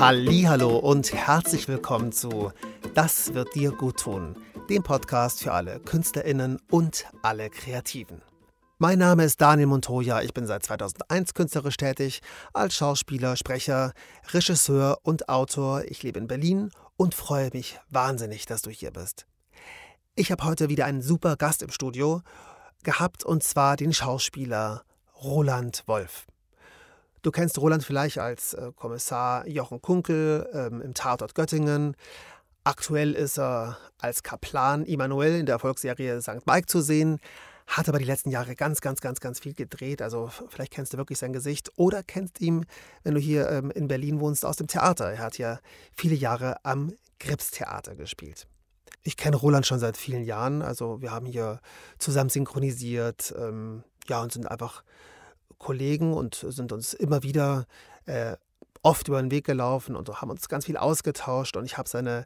Hallo und herzlich willkommen zu Das wird dir gut tun, dem Podcast für alle Künstlerinnen und alle Kreativen. Mein Name ist Daniel Montoya, ich bin seit 2001 künstlerisch tätig, als Schauspieler, Sprecher, Regisseur und Autor. Ich lebe in Berlin und freue mich wahnsinnig, dass du hier bist. Ich habe heute wieder einen super Gast im Studio gehabt und zwar den Schauspieler Roland Wolf. Du kennst Roland vielleicht als äh, Kommissar Jochen Kunkel ähm, im Tatort Göttingen. Aktuell ist er als Kaplan Immanuel in der Erfolgsserie St. Mike zu sehen, hat aber die letzten Jahre ganz, ganz, ganz, ganz viel gedreht. Also vielleicht kennst du wirklich sein Gesicht oder kennst ihn, wenn du hier ähm, in Berlin wohnst, aus dem Theater. Er hat ja viele Jahre am Gripstheater gespielt. Ich kenne Roland schon seit vielen Jahren. Also wir haben hier zusammen synchronisiert, ähm, ja, und sind einfach Kollegen und sind uns immer wieder äh, oft über den Weg gelaufen und haben uns ganz viel ausgetauscht. Und ich habe seine,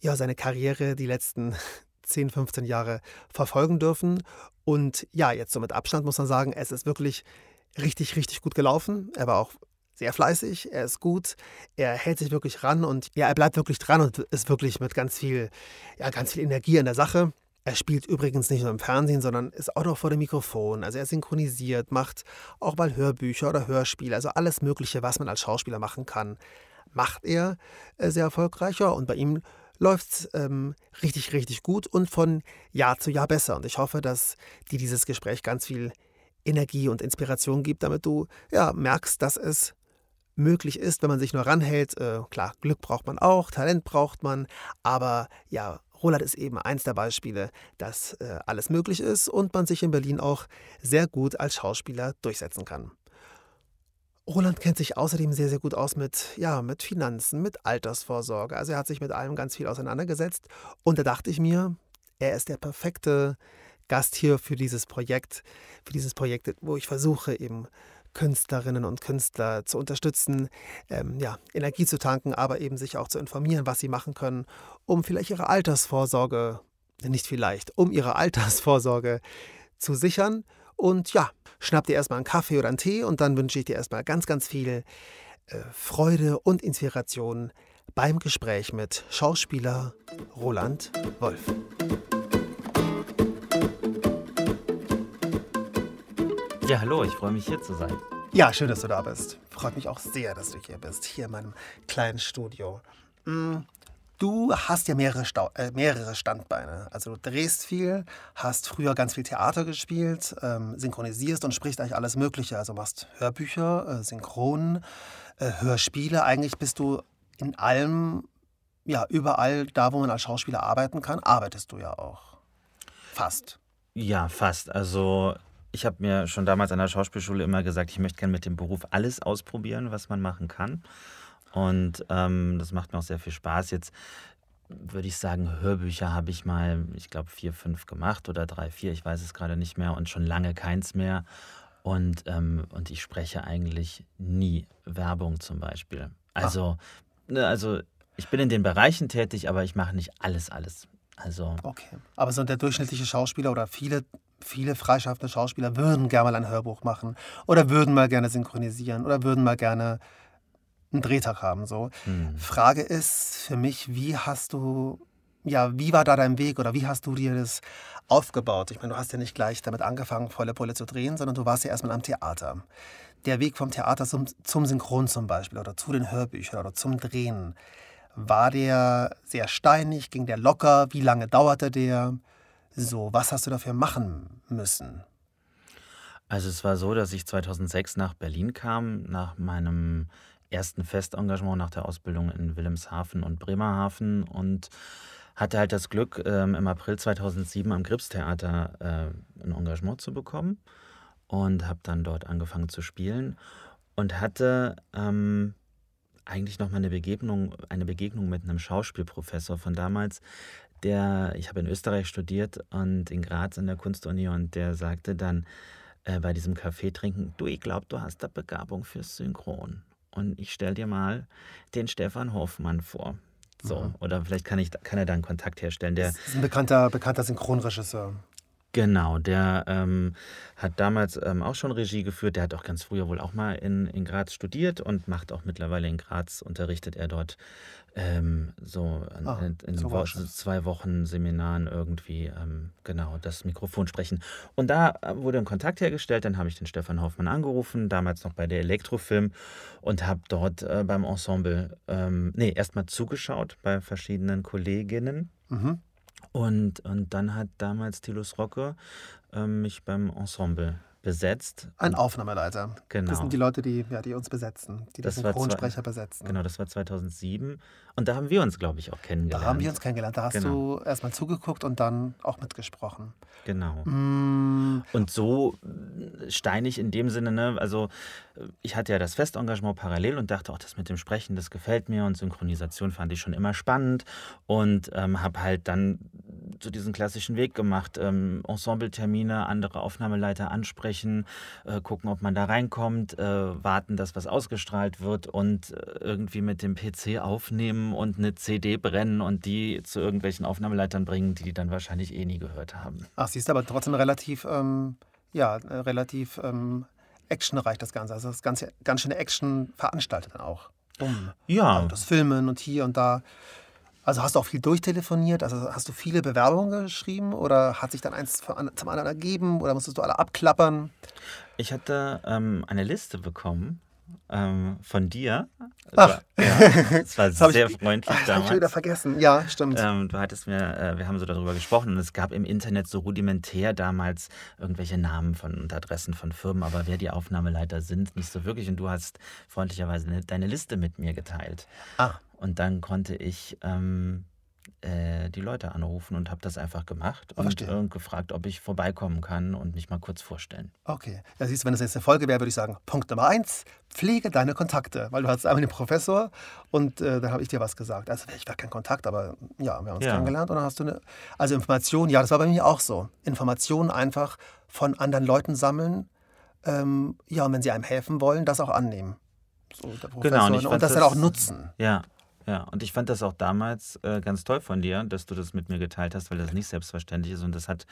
ja, seine Karriere die letzten 10, 15 Jahre verfolgen dürfen. Und ja, jetzt so mit Abstand muss man sagen, es ist wirklich richtig, richtig gut gelaufen. Er war auch sehr fleißig, er ist gut, er hält sich wirklich ran und ja, er bleibt wirklich dran und ist wirklich mit ganz viel, ja, ganz viel Energie in der Sache. Er spielt übrigens nicht nur im Fernsehen, sondern ist auch noch vor dem Mikrofon. Also er synchronisiert, macht auch mal Hörbücher oder Hörspiele, also alles Mögliche, was man als Schauspieler machen kann, macht er äh, sehr erfolgreich. Und bei ihm läuft es ähm, richtig, richtig gut und von Jahr zu Jahr besser. Und ich hoffe, dass dir dieses Gespräch ganz viel Energie und Inspiration gibt, damit du ja, merkst, dass es möglich ist, wenn man sich nur ranhält. Äh, klar, Glück braucht man auch, Talent braucht man, aber ja, Roland ist eben eins der Beispiele, dass äh, alles möglich ist und man sich in Berlin auch sehr gut als Schauspieler durchsetzen kann. Roland kennt sich außerdem sehr, sehr gut aus mit, ja, mit Finanzen, mit Altersvorsorge. Also er hat sich mit allem ganz viel auseinandergesetzt. Und da dachte ich mir, er ist der perfekte Gast hier für dieses Projekt, für dieses Projekt, wo ich versuche eben Künstlerinnen und Künstler zu unterstützen, ähm, ja, Energie zu tanken, aber eben sich auch zu informieren, was sie machen können, um vielleicht ihre Altersvorsorge, nicht vielleicht, um ihre Altersvorsorge zu sichern. Und ja, schnapp dir erstmal einen Kaffee oder einen Tee und dann wünsche ich dir erstmal ganz, ganz viel äh, Freude und Inspiration beim Gespräch mit Schauspieler Roland Wolf. Ja, hallo, ich freue mich hier zu sein. Ja, schön, dass du da bist. Freut mich auch sehr, dass du hier bist, hier in meinem kleinen Studio. Mm, Du hast ja mehrere, Stau äh, mehrere Standbeine. Also du drehst viel, hast früher ganz viel Theater gespielt, ähm, synchronisierst und sprichst eigentlich alles Mögliche. Also machst Hörbücher, äh, Synchronen, äh, Hörspiele. Eigentlich bist du in allem, ja, überall da, wo man als Schauspieler arbeiten kann, arbeitest du ja auch. Fast. Ja, fast. Also ich habe mir schon damals an der Schauspielschule immer gesagt, ich möchte gerne mit dem Beruf alles ausprobieren, was man machen kann. Und ähm, das macht mir auch sehr viel Spaß. Jetzt würde ich sagen, Hörbücher habe ich mal, ich glaube, vier, fünf gemacht oder drei, vier, ich weiß es gerade nicht mehr und schon lange keins mehr. Und, ähm, und ich spreche eigentlich nie Werbung zum Beispiel. Also, ne, also ich bin in den Bereichen tätig, aber ich mache nicht alles, alles. Also. Okay. Aber so der durchschnittliche Schauspieler oder viele, viele freischaffende Schauspieler würden gerne mal ein Hörbuch machen oder würden mal gerne synchronisieren oder würden mal gerne einen Drehtag haben. So. Mhm. Frage ist für mich, wie hast du, ja, wie war da dein Weg oder wie hast du dir das aufgebaut? Ich meine, du hast ja nicht gleich damit angefangen, volle Pulle zu drehen, sondern du warst ja erstmal am Theater. Der Weg vom Theater zum, zum Synchron zum Beispiel oder zu den Hörbüchern oder zum Drehen, war der sehr steinig, ging der locker? Wie lange dauerte der? So, was hast du dafür machen müssen? Also es war so, dass ich 2006 nach Berlin kam, nach meinem ersten Festengagement nach der Ausbildung in Wilhelmshaven und Bremerhaven und hatte halt das Glück, ähm, im April 2007 am Gripstheater äh, ein Engagement zu bekommen und habe dann dort angefangen zu spielen und hatte ähm, eigentlich noch mal eine Begegnung, eine Begegnung mit einem Schauspielprofessor von damals, der, ich habe in Österreich studiert und in Graz an der Kunstuni und der sagte dann äh, bei diesem Kaffee trinken, du, ich glaube, du hast da Begabung fürs Synchron. Und ich stelle dir mal den Stefan Hoffmann vor. So, mhm. oder vielleicht kann, ich, kann er da einen Kontakt herstellen. Der das ist ein bekannter, bekannter Synchronregisseur. Genau, der ähm, hat damals ähm, auch schon Regie geführt. Der hat auch ganz früher wohl auch mal in, in Graz studiert und macht auch mittlerweile in Graz, unterrichtet er dort ähm, so Ah, in, in so Wo zwei Wochen Seminaren irgendwie, ähm, genau, das Mikrofon sprechen. Und da äh, wurde ein Kontakt hergestellt, dann habe ich den Stefan Hoffmann angerufen, damals noch bei der Elektrofilm und habe dort äh, beim Ensemble, ähm, nee, erstmal zugeschaut bei verschiedenen Kolleginnen. Mhm. Und, und dann hat damals Tilus Rocke ähm, mich beim Ensemble besetzt. Ein Aufnahmeleiter. Das genau, sind die Leute, die, ja, die uns besetzen, die das Synchronsprecher besetzen. genau, das war 2007. Und da haben wir uns, glaube ich, auch Da haben wir kennengelernt. uns kennengelernt. Da hast Genau, du erstmal zugeguckt und dann auch mitgesprochen. genau. Mm, Und so äh, steinig in dem Sinne, ne? Also äh, ich hatte ja das Festengagement parallel und dachte, auch das mit dem Sprechen, das gefällt mir und Synchronisation fand ich schon immer spannend und ähm, habe halt dann so diesen klassischen Weg gemacht, ähm, Ensembletermine, andere Aufnahmeleiter ansprechen, äh, gucken, ob man da reinkommt, äh, warten, dass was ausgestrahlt wird und äh, irgendwie mit dem PC aufnehmen und eine CD brennen und die zu irgendwelchen Aufnahmeleitern bringen, die die dann wahrscheinlich eh nie gehört haben. ach, siehst du, aber trotzdem relativ, ähm, ja, äh, relativ ähm, actionreich das Ganze. Also das Ganze ganz schöne Action veranstaltet dann auch. Bumm. Ja, Also das Filmen und hier und da. Also hast du auch viel durchtelefoniert? Also hast du viele Bewerbungen geschrieben oder hat sich dann eins zum anderen ergeben oder musstest du alle abklappern? Ich hatte ähm, eine Liste bekommen ähm, von dir. Ach, ja, es war das habe sehr ich, freundlich ach, das hab ich wieder damals. vergessen. Ja, stimmt. Ähm, du hattest mir, äh, wir haben so darüber gesprochen und es gab im Internet so rudimentär damals irgendwelche Namen von und Adressen von Firmen, aber wer die Aufnahmeleiter sind, nicht so wirklich. Und du hast freundlicherweise ne- deine Liste mit mir geteilt. Ah, Und dann konnte ich ähm, äh, die Leute anrufen und habe das einfach gemacht und, und gefragt, ob ich vorbeikommen kann und mich mal kurz vorstellen. Okay. Ja, siehst du, wenn das jetzt eine Folge wäre, würde ich sagen, Punkt Nummer eins, pflege deine Kontakte. Weil du hattest einmal den Professor und äh, dann habe ich dir was gesagt. Also ich war kein Kontakt, aber ja, wir haben uns Ja, kennengelernt und dann hast du eine, also Informationen, ja, das war bei mir auch so. Informationen einfach von anderen Leuten sammeln. Ähm, ja, und wenn sie einem helfen wollen, das auch annehmen. So, genau. Und ne? Und das dann auch nutzen. ja, ja. Und ich fand das auch damals äh, ganz toll von dir, dass du das mit mir geteilt hast, weil das nicht selbstverständlich ist. Und das hat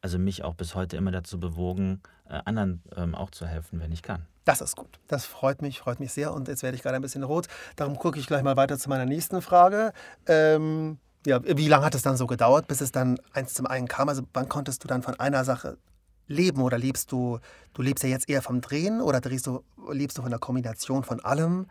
also mich auch bis heute immer dazu bewogen, äh, anderen ähm, auch zu helfen, wenn ich kann. Das ist gut. Das freut mich, freut mich sehr. Und jetzt werde ich gerade ein bisschen rot. Darum gucke ich gleich mal weiter zu meiner nächsten Frage. Ähm, ja, wie lange hat es dann so gedauert, bis es dann eins zum einen kam? Also wann konntest du dann von einer Sache leben oder lebst du, du lebst ja jetzt eher vom Drehen oder drehst du, lebst du von der Kombination von allem?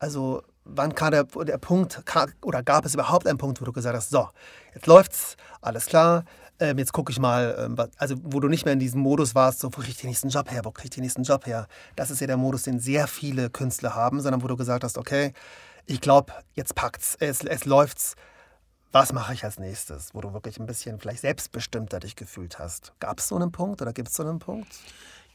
Also wann kam der, der Punkt, ka- oder gab es überhaupt einen Punkt, wo du gesagt hast, so, jetzt läuft's, alles klar, ähm, jetzt gucke ich mal, ähm, also wo du nicht mehr in diesem Modus warst, so, wo krieg ich den nächsten Job her, wo krieg ich den nächsten Job her? Das ist ja der Modus, den sehr viele Künstler haben, sondern wo du gesagt hast, okay, ich glaube, jetzt packt's, es, es läuft's, was mache ich als nächstes? Wo du wirklich ein bisschen vielleicht selbstbestimmter dich gefühlt hast. Gab es so einen Punkt oder gibt es so einen Punkt?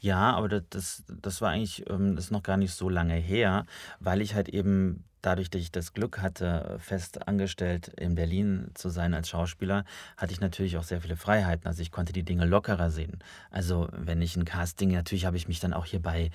Ja, aber das, das, war eigentlich, ähm, ist noch gar nicht so lange her, weil ich halt eben dadurch, dass ich das Glück hatte, fest angestellt in Berlin zu sein als Schauspieler, hatte ich natürlich auch sehr viele Freiheiten. Also ich konnte die Dinge lockerer sehen. Also wenn ich ein Casting, natürlich habe ich mich dann auch hier bei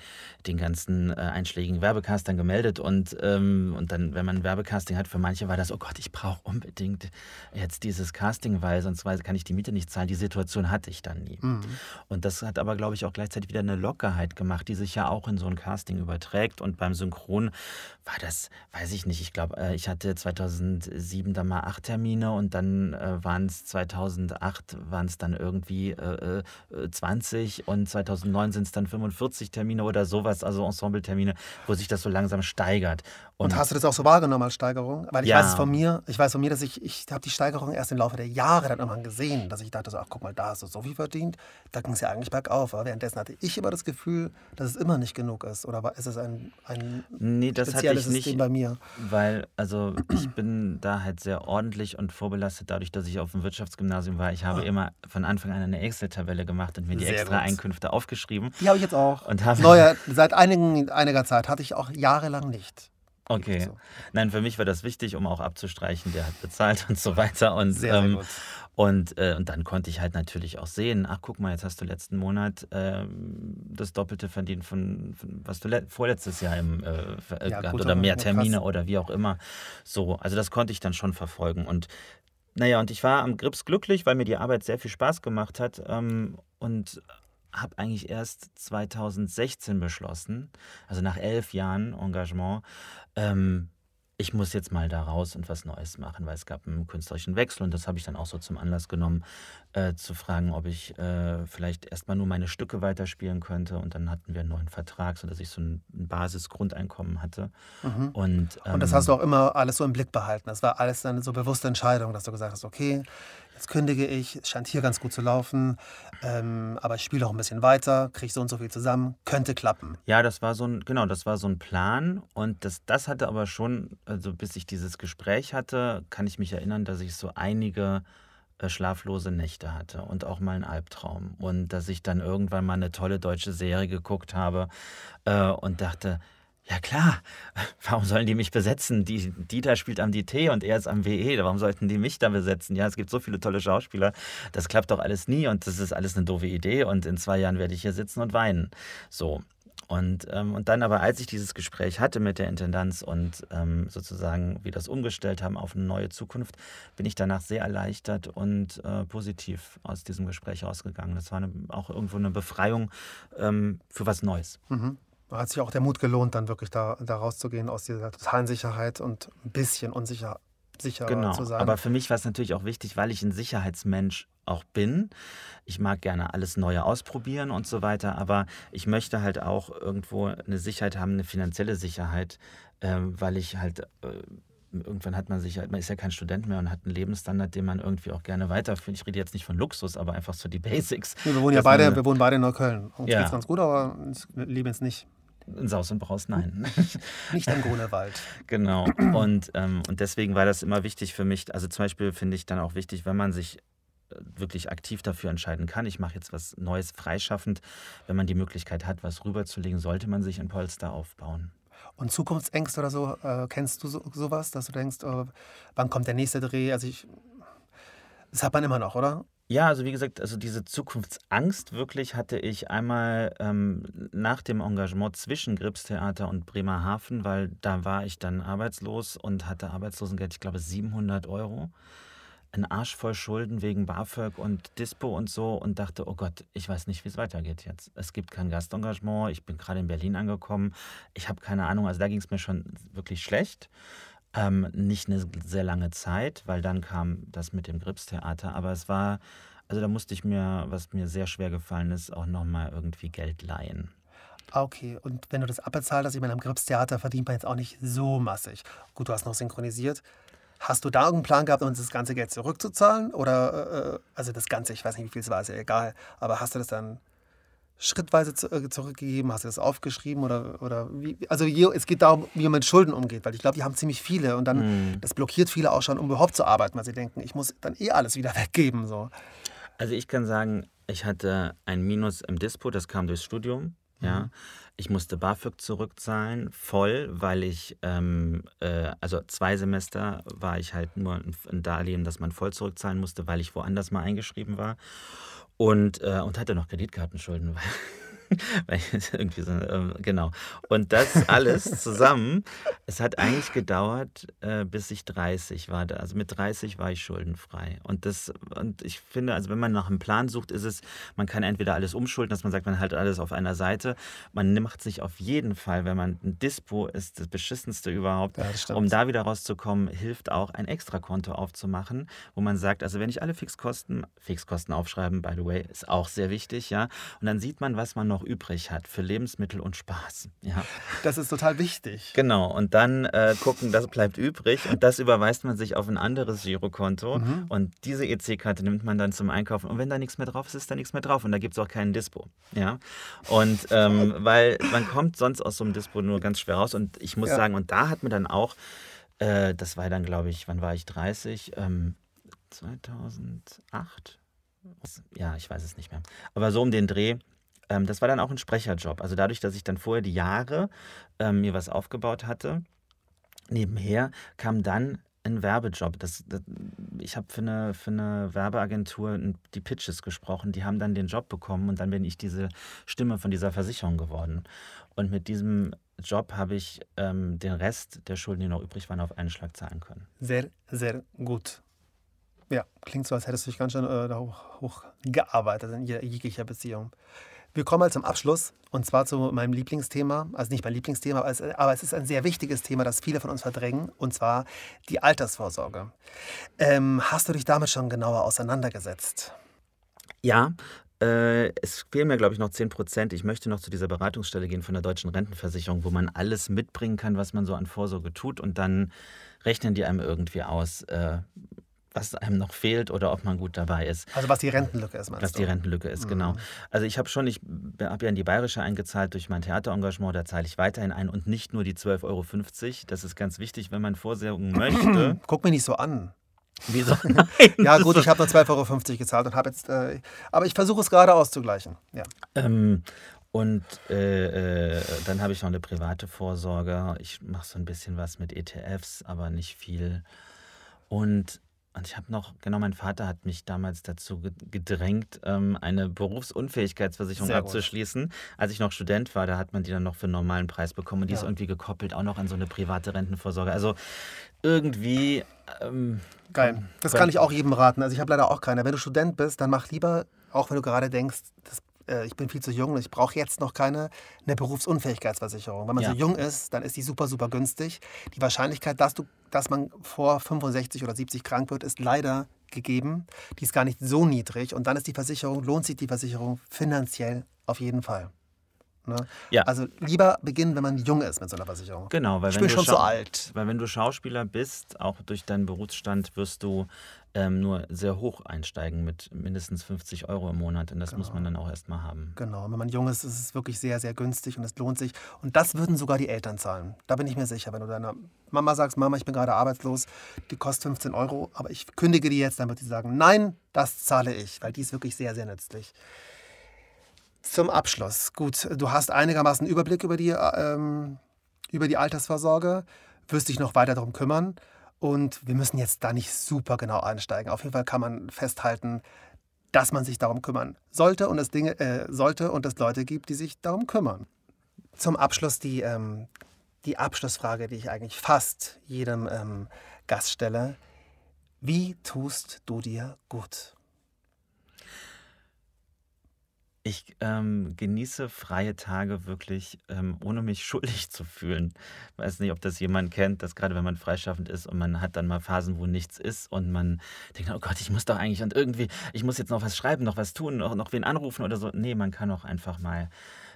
den ganzen äh, einschlägigen Werbecastern gemeldet und, ähm, und dann, wenn man ein Werbecasting hat, für manche war das, oh Gott, ich brauche unbedingt jetzt dieses Casting, weil sonst kann ich die Miete nicht zahlen. Die Situation hatte ich dann nie. Mhm. Und das hat aber, glaube ich, auch gleichzeitig wieder eine Lockerheit gemacht, die sich ja auch in so ein Casting überträgt. Und beim Synchron war das, weiß ich nicht, ich glaube, äh, ich hatte 2007 dann mal acht Termine und dann äh, waren es 2008 waren es dann irgendwie äh, äh, 20 und 2009 sind es dann 45 Termine oder sowas, also Ensemble-Termine, wo sich das so langsam steigert. Und hast du das auch so wahrgenommen als Steigerung? Weil ich Ja. weiß es von mir, ich weiß von mir, dass ich, ich habe die Steigerung erst im Laufe der Jahre dann irgendwann gesehen, dass ich dachte so, ach guck mal, da hast du so viel verdient, da ging es ja eigentlich bergauf. Aber währenddessen hatte ich immer das Gefühl, dass es immer nicht genug ist. Oder war, ist es ein, ein Nee, das hatte spezielles ich System nicht. bei mir? Weil, also ich bin da halt sehr ordentlich und vorbelastet, dadurch, dass ich auf dem Wirtschaftsgymnasium war. Ich habe Ah. immer von Anfang an eine Excel-Tabelle gemacht und mir die Sehr extra gut. Einkünfte aufgeschrieben. Die habe ich jetzt auch. Und habe Neuer, seit einigen, einiger Zeit hatte ich auch jahrelang nicht. Okay. So. Nein, für mich war das wichtig, um auch abzustreichen, der hat bezahlt und so weiter. Und, Sehr, sehr ähm, gut. und, äh, und dann konnte ich halt natürlich auch sehen, ach guck mal, jetzt hast du letzten Monat ähm, das Doppelte verdient von, von was du le- vorletztes Jahr im, äh, äh, Ja, gehabt oder mehr ja, krass. Termine oder wie auch immer. So, also das konnte ich dann schon verfolgen. Und naja, und ich war am Grips glücklich, weil mir die Arbeit sehr viel Spaß gemacht hat ähm, und habe eigentlich erst 2016 beschlossen, also nach elf Jahren Engagement, ähm, ich muss jetzt mal da raus und was Neues machen, weil es gab einen künstlerischen Wechsel und das habe ich dann auch so zum Anlass genommen, äh, zu fragen, ob ich äh, vielleicht erstmal nur meine Stücke weiterspielen könnte und dann hatten wir einen neuen Vertrag, sodass ich so ein, ein Basisgrundeinkommen hatte. Mhm. Und, ähm, und das hast du auch immer alles so im Blick behalten. Das war alles eine so bewusste Entscheidung, dass du gesagt hast, okay, jetzt kündige ich, es scheint hier ganz gut zu laufen, ähm, aber ich spiele auch ein bisschen weiter, kriege so und so viel zusammen, könnte klappen. Ja, das war so ein, genau, das war so ein Plan. Und das, das hatte aber schon, also bis ich dieses Gespräch hatte, kann ich mich erinnern, dass ich so einige äh, schlaflose Nächte hatte und auch mal einen Albtraum. Und dass ich dann irgendwann mal eine tolle deutsche Serie geguckt habe äh, und dachte, ja klar, warum sollen die mich besetzen? Die, Dieter spielt am DT und er ist am WE, warum sollten die mich da besetzen? Ja, es gibt so viele tolle Schauspieler, das klappt doch alles nie und das ist alles eine doofe Idee und in zwei Jahren werde ich hier sitzen und weinen. So. Und, ähm, und dann aber, als ich dieses Gespräch hatte mit der Intendanz und ähm, sozusagen wir das umgestellt haben auf eine neue Zukunft, bin ich danach sehr erleichtert und äh, positiv aus diesem Gespräch rausgegangen. Das war eine, auch irgendwo eine Befreiung ähm, für was Neues. Mhm hat sich auch der Mut gelohnt, dann wirklich da, da rauszugehen aus dieser totalen Sicherheit und ein bisschen unsicher sicher genau. zu sein. Aber für mich war es natürlich auch wichtig, weil ich ein Sicherheitsmensch auch bin. Ich mag gerne alles Neue ausprobieren und so weiter, aber ich möchte halt auch irgendwo eine Sicherheit haben, eine finanzielle Sicherheit, äh, weil ich halt. Äh, irgendwann hat man sich halt, man ist ja kein Student mehr und hat einen Lebensstandard, den man irgendwie auch gerne weiterführt. Ich rede jetzt nicht von Luxus, aber einfach so die Basics. Wir wohnen ja beide, wir wohnen beide in Neukölln. Uns ja. geht's ganz gut, aber leben jetzt nicht. In Saus und Braus, nein. Nicht am Grunewald. genau. Und, ähm, und deswegen war das immer wichtig für mich. Also zum Beispiel finde ich dann auch wichtig, wenn man sich äh, wirklich aktiv dafür entscheiden kann, ich mache jetzt was Neues freischaffend, wenn man die Möglichkeit hat, was rüberzulegen, sollte man sich ein Polster aufbauen. Und Zukunftsängste oder so, äh, kennst du so, sowas, dass du denkst, oh, wann kommt der nächste Dreh? Also ich, das hat man immer noch, oder? Ja, also wie gesagt, also diese Zukunftsangst wirklich hatte ich einmal ähm, nach dem Engagement zwischen Gripstheater und Bremerhaven, weil da war ich dann arbeitslos und hatte Arbeitslosengeld, ich glaube 700 Euro. Ein Arsch voll Schulden wegen BAföG und Dispo und so und dachte, oh Gott, ich weiß nicht, wie es weitergeht jetzt. Es gibt kein Gastengagement, ich bin gerade in Berlin angekommen, ich habe keine Ahnung, also da ging es mir schon wirklich schlecht. Ähm, nicht eine sehr lange Zeit, weil dann kam das mit dem Gripstheater. Aber es war, also da musste ich mir, was mir sehr schwer gefallen ist, auch nochmal irgendwie Geld leihen. Okay, und wenn du das abbezahlt hast, ich meine, am Gripstheater verdient man jetzt auch nicht so massig. Gut, du hast noch synchronisiert. Hast du da irgendeinen Plan gehabt, uns das ganze Geld zurückzuzahlen? Oder, äh, also das Ganze, ich weiß nicht, wie viel es war, ist ja egal. Aber hast du das dann schrittweise äh, zurückgegeben? Hast du das aufgeschrieben? Oder, oder wie? Also es geht darum, wie man mit Schulden umgeht, weil ich glaube, die haben ziemlich viele und dann, mhm. das blockiert viele auch schon, um überhaupt zu arbeiten, weil sie denken, ich muss dann eh alles wieder weggeben. So. Also ich kann sagen, ich hatte ein Minus im Dispo, das kam durchs Studium. Ja, mhm. ich musste BAföG zurückzahlen, voll, weil ich, ähm, äh, also zwei Semester war ich halt nur ein Darlehen, das man voll zurückzahlen musste, weil ich woanders mal eingeschrieben war. Und, äh, und hatte noch Kreditkartenschulden. irgendwie so, äh, genau. Und das alles zusammen, es hat eigentlich gedauert, äh, bis ich 30 war. Also mit 30 war ich schuldenfrei. Und das, und ich finde, also wenn man nach einem Plan sucht, ist es, man kann entweder alles umschulden, dass man sagt, man halt alles auf einer Seite. Man macht sich auf jeden Fall, wenn man ein Dispo ist, das beschissenste überhaupt, ja, um da wieder rauszukommen, hilft auch ein Extrakonto aufzumachen, wo man sagt, also wenn ich alle Fixkosten, Fixkosten aufschreiben, by the way, ist auch sehr wichtig, ja. Und dann sieht man, was man noch noch übrig hat für Lebensmittel und Spaß. Ja. Das ist total wichtig. Genau, und dann äh, gucken, das bleibt übrig und das überweist man sich auf ein anderes Girokonto mhm. und diese EC-Karte nimmt man dann zum Einkaufen und wenn da nichts mehr drauf ist, ist da nichts mehr drauf und da gibt es auch keinen Dispo. Ja? Und ähm, weil man kommt sonst aus so einem Dispo nur ganz schwer raus und ich muss ja. sagen, und da hat mir dann auch, äh, das war dann glaube ich, wann war ich 30? Ähm, 2008? Ja, ich weiß es nicht mehr. Aber so um den Dreh ähm, das war dann auch ein Sprecherjob. Also dadurch, dass ich dann vorher die Jahre ähm, mir was aufgebaut hatte, nebenher kam dann ein Werbejob. Das, das ich habe für eine, für eine Werbeagentur die Pitches gesprochen. Die haben dann den Job bekommen und dann bin ich diese Stimme von dieser Versicherung geworden. Und mit diesem Job habe ich ähm, den Rest der Schulden, die noch übrig waren, auf einen Schlag zahlen können. Sehr, sehr gut. Ja, klingt so, als hättest du dich ganz schön äh, hoch, hoch in jeglicher Beziehung. Wir kommen mal zum Abschluss und zwar zu meinem Lieblingsthema. Also nicht mein Lieblingsthema, aber es, ist ein sehr wichtiges Thema, das viele von uns verdrängen und zwar die Altersvorsorge. Ähm, hast du dich damit schon genauer auseinandergesetzt? Ja, äh, es fehlen mir, glaube ich, noch 10 Prozent. Ich möchte noch zu dieser Beratungsstelle gehen von der Deutschen Rentenversicherung, wo man alles mitbringen kann, was man so an Vorsorge tut. Und dann rechnen die einem irgendwie aus, äh, was einem noch fehlt oder ob man gut dabei ist. Also was die Rentenlücke ist, meinst Was du? die Rentenlücke ist, genau. Mhm. Also ich habe schon, ich habe ja in die Bayerische eingezahlt durch mein Theaterengagement, da zahle ich weiterhin ein und nicht nur die 12,50 Euro. Das ist ganz wichtig, wenn man vorsorgen möchte. Guck mich nicht so an. Wieso? Nein, Ja gut, ich habe nur 12,50 Euro gezahlt und habe jetzt, äh, aber ich versuche es gerade auszugleichen. Ja. Ähm, und äh, äh, dann habe ich noch eine private Vorsorge. Ich mache so ein bisschen was mit ETFs, aber nicht viel. Und, und ich habe noch, genau, mein Vater hat mich damals dazu ge- gedrängt, ähm, eine Berufsunfähigkeitsversicherung Sehr gut. abzuschließen. Als ich noch Student war, da hat man die dann noch für einen normalen Preis bekommen. Und die ist Ja. irgendwie gekoppelt auch noch an so eine private Rentenvorsorge. Also irgendwie. Ähm, Geil. Das kann ich auch jedem raten. Also ich habe leider auch keine. Wenn du Student bist, dann mach lieber, auch wenn du gerade denkst, das, äh, ich bin viel zu jung und ich brauche jetzt noch keine, eine Berufsunfähigkeitsversicherung. Wenn man Ja. so jung ist, dann ist die super, super günstig. Die Wahrscheinlichkeit, dass, du, dass man vor 65 oder 70 krank wird, ist leider gegeben. Die ist gar nicht so niedrig. Und dann ist die Versicherung, lohnt sich die Versicherung finanziell auf jeden Fall. Ne? Ja. Also lieber beginnen, wenn man jung ist mit so einer Versicherung. Genau, weil Ich wenn bin du schon zu alt. Weil wenn du Schauspieler bist, auch durch deinen Berufsstand, wirst du ähm, nur sehr hoch einsteigen mit mindestens 50 Euro im Monat. Und das muss man dann auch erstmal haben. Genau, wenn man jung ist, ist es wirklich sehr, sehr günstig und es lohnt sich. Und das würden sogar die Eltern zahlen. Da bin ich mir sicher. Wenn du deiner Mama sagst, Mama, ich bin gerade arbeitslos, die kostet 15 Euro, aber ich kündige die jetzt, dann wird sie sagen, nein, das zahle ich, weil die ist wirklich sehr, sehr nützlich. Zum Abschluss. Gut, du hast einigermaßen Überblick über die, ähm, über die Altersvorsorge, wirst dich noch weiter darum kümmern. Und wir müssen jetzt da nicht super genau einsteigen. Auf jeden Fall kann man festhalten, dass man sich darum kümmern sollte und es Dinge äh, sollte und es Leute gibt, die sich darum kümmern. Zum Abschluss die, ähm, die Abschlussfrage, die ich eigentlich fast jedem ähm, Gast stelle. Wie tust du dir gut? Ich ähm, genieße freie Tage wirklich, ähm, ohne mich schuldig zu fühlen. Weiß nicht, ob das jemand kennt, dass gerade wenn man freischaffend ist und man hat dann mal Phasen, wo nichts ist und man denkt, oh Gott, ich muss doch eigentlich und irgendwie, ich muss jetzt noch was schreiben, noch was tun, noch, noch wen anrufen oder so. Nee, man kann auch einfach mal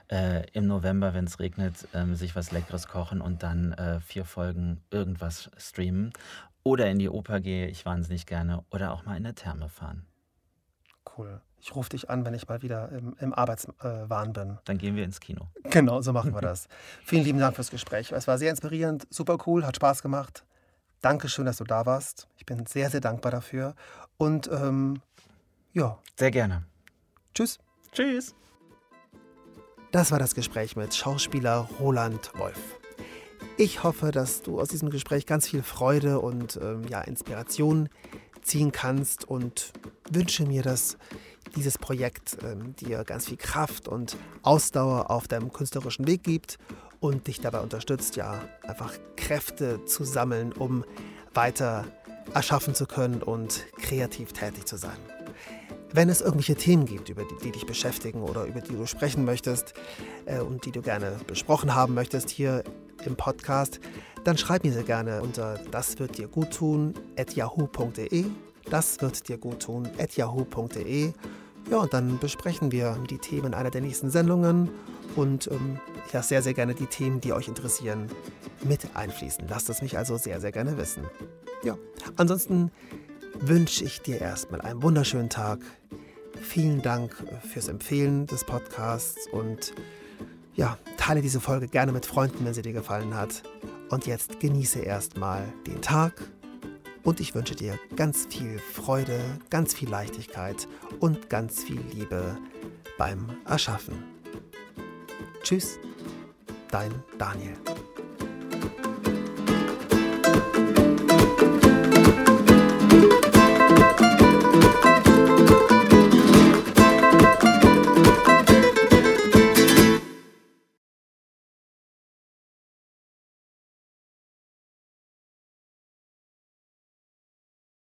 äh, im November, wenn es regnet, ähm, sich was Leckeres kochen und dann äh, vier Folgen irgendwas streamen. Oder in die Oper gehe ich wahnsinnig gerne. Oder auch mal in der Therme fahren. Cool. Ich rufe dich an, wenn ich mal wieder im, im Arbeitswahn bin. Dann gehen wir ins Kino. Genau, so machen wir das. Vielen lieben Dank fürs Gespräch. Es war sehr inspirierend, super cool, hat Spaß gemacht. Dankeschön, dass du da warst. Ich bin sehr, sehr dankbar dafür. Und ähm, ja, Sehr gerne. tschüss. Tschüss. Das war das Gespräch mit Schauspieler Roland Wolf. Ich hoffe, dass du aus diesem Gespräch ganz viel Freude und ähm, ja, Inspiration ziehen kannst und wünsche mir, dass dieses Projekt ähm, dir ganz viel Kraft und Ausdauer auf deinem künstlerischen Weg gibt und dich dabei unterstützt, ja, einfach Kräfte zu sammeln, um weiter erschaffen zu können und kreativ tätig zu sein. Wenn es irgendwelche Themen gibt, über die, die dich beschäftigen oder über die du sprechen möchtest äh, und die du gerne besprochen haben möchtest hier im Podcast, dann schreib mir sehr gerne unter das wird dir gut tun at yahoo.de. Das wird dir gut tun at yahoo.de. Ja, und dann besprechen wir die Themen einer der nächsten Sendungen und ähm, ich lasse sehr, sehr gerne die Themen, die euch interessieren, mit einfließen. Lasst es mich also sehr, sehr gerne wissen. Ja, ansonsten wünsche ich dir erstmal einen wunderschönen Tag. Vielen Dank fürs Empfehlen des Podcasts und ja, teile diese Folge gerne mit Freunden, wenn sie dir gefallen hat. Und jetzt genieße erstmal den Tag und ich wünsche dir ganz viel Freude, ganz viel Leichtigkeit und ganz viel Liebe beim Erschaffen. Tschüss, dein Daniel.